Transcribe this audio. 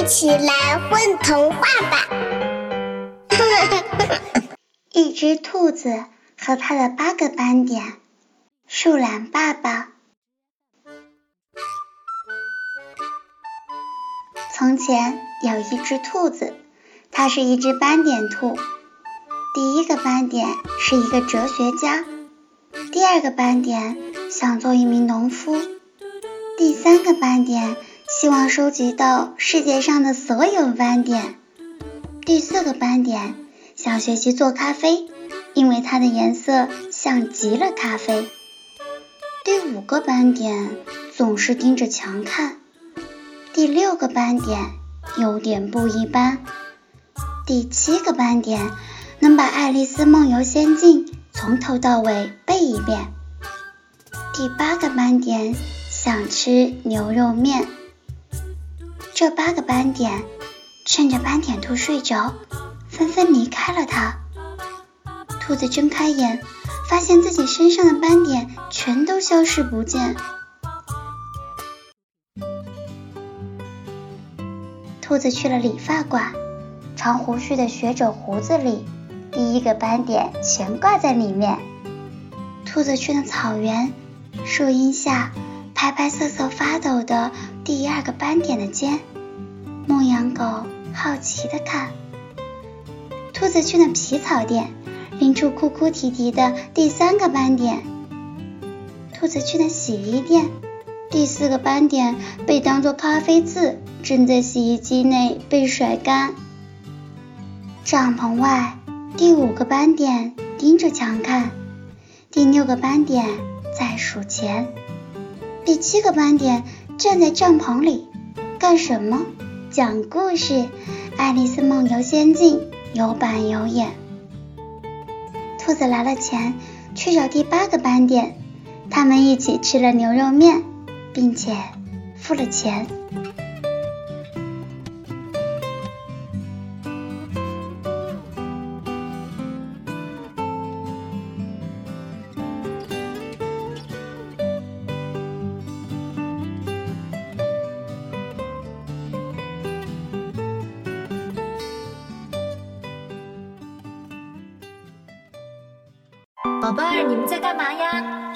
一起来混童话吧！一只兔子和它的八个斑点。树懒爸爸。从前有一只兔子，它是一只斑点兔。第一个斑点是一个哲学家，第二个斑点想做一名农夫，第三个斑点希望收集到世界上的所有斑点，第四个斑点想学习做咖啡，因为它的颜色像极了咖啡。第五个斑点总是盯着墙看，第六个斑点有点不一般，第七个斑点。能把《爱丽丝梦游仙境》从头到尾背一遍。第八个斑点想吃牛肉面。这八个斑点趁着斑点兔睡着，纷纷离开了它。兔子睁开眼，发现自己身上的斑点全都消失不见。兔子去了理发馆，长胡须的学者胡子里。第一个斑点全挂在里面。兔子去了草原，树荫下拍拍瑟瑟发抖的第二个斑点的肩。牧羊狗好奇的看。兔子去了皮草店，拎出哭哭啼啼的第三个斑点。兔子去了洗衣店，第四个斑点被当做咖啡渍，正在洗衣机内被甩干。帐篷外。第五个斑点盯着墙看，第六个斑点在数钱，第七个斑点站在帐篷里干什么？讲故事，《爱丽丝梦游仙境》有板有眼。兔子拿了钱去找第八个斑点，他们一起吃了牛肉面，并且付了钱。宝贝儿，你们在干嘛呀？